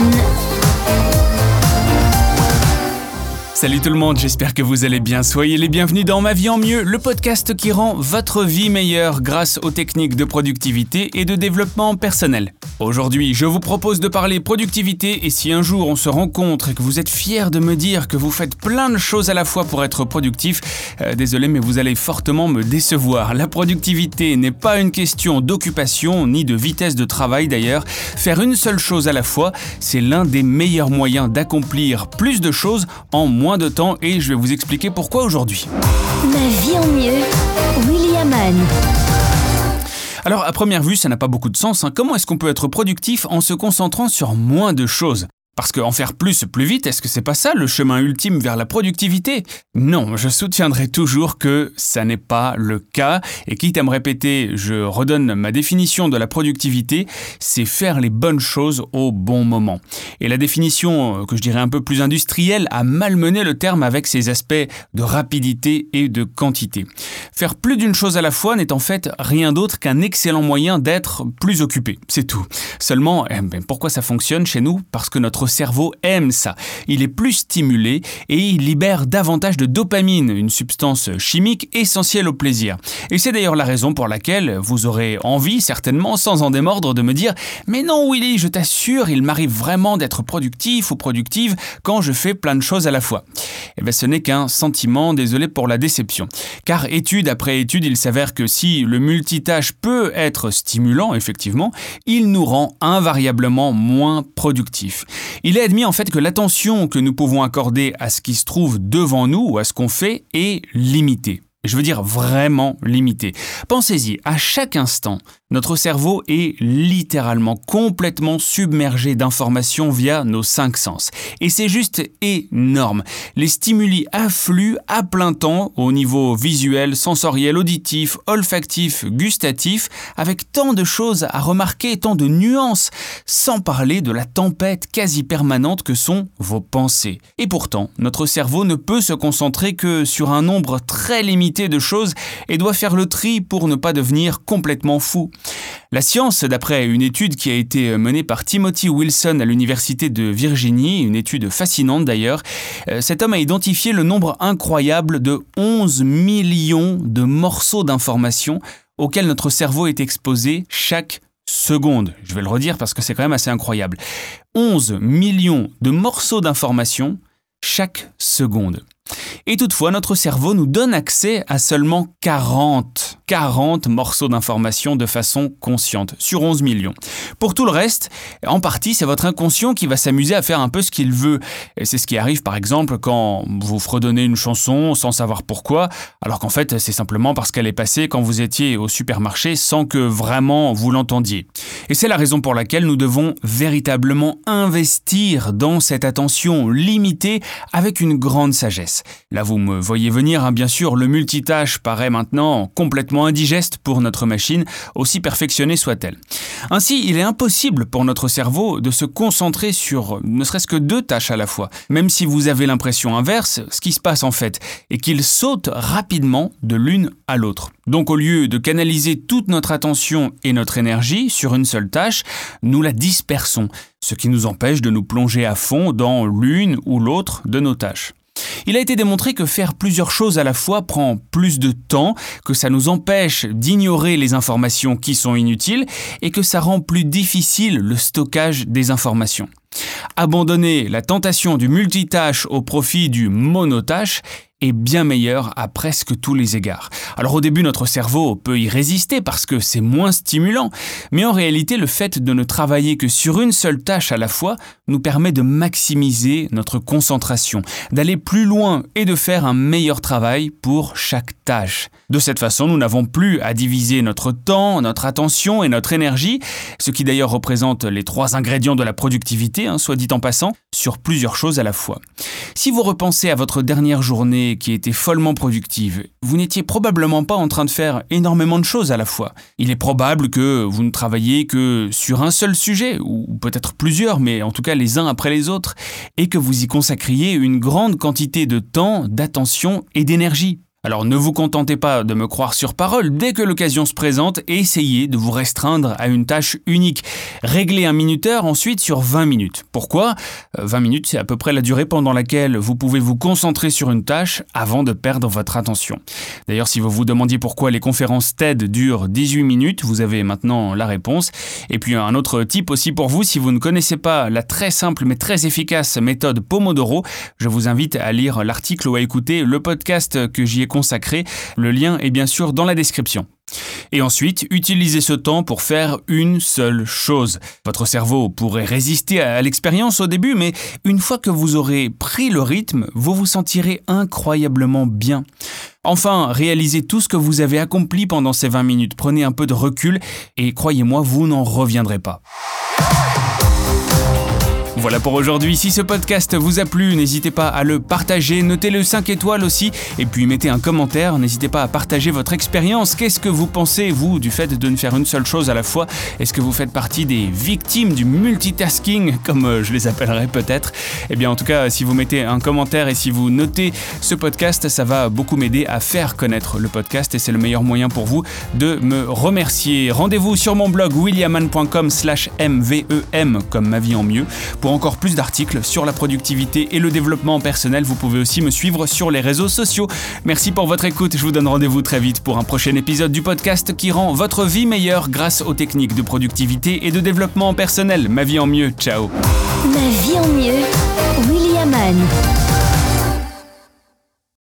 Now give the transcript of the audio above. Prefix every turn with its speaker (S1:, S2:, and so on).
S1: one.
S2: Salut tout le monde, j'espère que vous allez bien. Soyez les bienvenus dans Ma vie en mieux, le podcast qui rend votre vie meilleure grâce aux techniques de productivité et de développement personnel. Aujourd'hui, je vous propose de parler productivité et si un jour on se rencontre et que vous êtes fier de me dire que vous faites plein de choses à la fois pour être productif, euh, désolé mais vous allez fortement me décevoir. La productivité n'est pas une question d'occupation ni de vitesse de travail d'ailleurs. Faire une seule chose à la fois, c'est l'un des meilleurs moyens d'accomplir plus de choses en moins de temps et je vais vous expliquer pourquoi aujourd'hui.
S1: Ma vie en mieux, Williaman.
S2: Alors à première vue, ça n'a pas beaucoup de sens. hein. Comment est-ce qu'on peut être productif en se concentrant sur moins de choses? Parce qu'en faire plus plus vite, est-ce que c'est pas ça le chemin ultime vers la productivité? Non, je soutiendrai toujours que ça n'est pas le cas. Et quitte à me répéter, je redonne ma définition de la productivité, c'est faire les bonnes choses au bon moment. Et la définition, euh, que je dirais un peu plus industrielle, a malmené le terme avec ses aspects de rapidité et de quantité. Faire plus d'une chose à la fois n'est en fait rien d'autre qu'un excellent moyen d'être plus occupé, c'est tout. Seulement, eh ben, pourquoi ça fonctionne chez nous? Parce que notre cerveau aime ça. Il est plus stimulé et il libère davantage de dopamine, une substance chimique essentielle au plaisir. Et c'est d'ailleurs la raison pour laquelle vous aurez envie, certainement, sans en démordre, de me dire Mais non, Willy, je t'assure, il m'arrive vraiment d'être productif ou productive quand je fais plein de choses à la fois. Eh bien, ce n'est qu'un sentiment, désolé pour la déception. Car étude après étude, il s'avère que si le multitâche peut être stimulant, effectivement, il nous rend invariablement moins productifs. Il est admis en fait que l'attention que nous pouvons accorder à ce qui se trouve devant nous ou à ce qu'on fait est limitée. Je veux dire vraiment limitée. Pensez-y, à chaque instant, notre cerveau est littéralement complètement submergé d'informations via nos cinq sens. Et c'est juste énorme. Les stimuli affluent à plein temps au niveau visuel, sensoriel, auditif, olfactif, gustatif, avec tant de choses à remarquer, tant de nuances, sans parler de la tempête quasi permanente que sont vos pensées. Et pourtant, notre cerveau ne peut se concentrer que sur un nombre très limité de choses et doit faire le tri pour ne pas devenir complètement fou. La science, d'après une étude qui a été menée par Timothy Wilson à l'Université de Virginie, une étude fascinante d'ailleurs, euh, cet homme a identifié le nombre incroyable de 11 millions de morceaux d'informations auxquels notre cerveau est exposé chaque seconde. Je vais le redire parce que c'est quand même assez incroyable. 11 millions de morceaux d'informations chaque seconde. Et toutefois, notre cerveau nous donne accès à seulement 40, 40 morceaux d'informations de façon consciente, sur 11 millions. Pour tout le reste, en partie, c'est votre inconscient qui va s'amuser à faire un peu ce qu'il veut. Et c'est ce qui arrive par exemple quand vous fredonnez une chanson sans savoir pourquoi, alors qu'en fait, c'est simplement parce qu'elle est passée quand vous étiez au supermarché sans que vraiment vous l'entendiez. Et c'est la raison pour laquelle nous devons véritablement investir dans cette attention limitée avec une grande sagesse. Là, vous me voyez venir, hein, bien sûr, le multitâche paraît maintenant complètement indigeste pour notre machine, aussi perfectionnée soit-elle. Ainsi, il est impossible pour notre cerveau de se concentrer sur ne serait-ce que deux tâches à la fois. Même si vous avez l'impression inverse, ce qui se passe en fait est qu'il saute rapidement de l'une à l'autre. Donc au lieu de canaliser toute notre attention et notre énergie sur une seule tâche, nous la dispersons, ce qui nous empêche de nous plonger à fond dans l'une ou l'autre de nos tâches. Il a été démontré que faire plusieurs choses à la fois prend plus de temps, que ça nous empêche d'ignorer les informations qui sont inutiles et que ça rend plus difficile le stockage des informations. Abandonner la tentation du multitâche au profit du monotâche bien meilleur à presque tous les égards. Alors au début, notre cerveau peut y résister parce que c'est moins stimulant, mais en réalité, le fait de ne travailler que sur une seule tâche à la fois nous permet de maximiser notre concentration, d'aller plus loin et de faire un meilleur travail pour chaque tâche. De cette façon, nous n'avons plus à diviser notre temps, notre attention et notre énergie, ce qui d'ailleurs représente les trois ingrédients de la productivité, hein, soit dit en passant, sur plusieurs choses à la fois. Si vous repensez à votre dernière journée qui était follement productive, vous n'étiez probablement pas en train de faire énormément de choses à la fois. Il est probable que vous ne travailliez que sur un seul sujet, ou peut-être plusieurs, mais en tout cas les uns après les autres, et que vous y consacriez une grande quantité de temps, d'attention et d'énergie. Alors ne vous contentez pas de me croire sur parole, dès que l'occasion se présente, essayez de vous restreindre à une tâche unique. Réglez un minuteur ensuite sur 20 minutes. Pourquoi? 20 euh, minutes, c'est à peu près la durée pendant laquelle vous pouvez vous concentrer sur une tâche avant de perdre votre attention. D'ailleurs, si vous vous demandiez pourquoi les conférences TED durent 18 minutes, vous avez maintenant la réponse. Et puis un autre type aussi pour vous, si vous ne connaissez pas la très simple mais très efficace méthode Pomodoro, je vous invite à lire l'article ou à écouter le podcast que j'y ai consacré. Le lien est bien sûr dans la description. Et ensuite, utilisez ce temps pour faire une seule chose. Votre cerveau pourrait résister à l'expérience au début, mais une fois que vous aurez pris le rythme, vous vous sentirez incroyablement bien. Enfin, réalisez tout ce que vous avez accompli pendant ces 20 minutes. Prenez un peu de recul et croyez-moi, vous n'en reviendrez pas. Voilà pour aujourd'hui. Si ce podcast vous a plu, n'hésitez pas à le partager, notez-le 5 étoiles aussi, et puis mettez un commentaire. N'hésitez pas à partager votre expérience. Qu'est-ce que vous pensez, vous, du fait de ne faire une seule chose à la fois? Est-ce que vous faites partie des victimes du multitasking, comme euh, je les appellerais peut-être? Eh bien, en tout cas, si vous mettez un commentaire et si vous notez ce podcast, ça va beaucoup m'aider à faire connaître le podcast, et c'est le meilleur moyen pour vous de me remercier. Rendez-vous sur mon blog williaman.com slash mvem, comme ma vie en mieux, pour encore plus d'articles sur la productivité et le développement personnel, vous pouvez aussi me suivre sur les réseaux sociaux. Merci pour votre écoute, je vous donne rendez-vous très vite pour un prochain épisode du podcast qui rend votre vie meilleure grâce aux techniques de productivité et de développement personnel. Ma vie en mieux, ciao
S1: Ma vie en mieux, William Anne.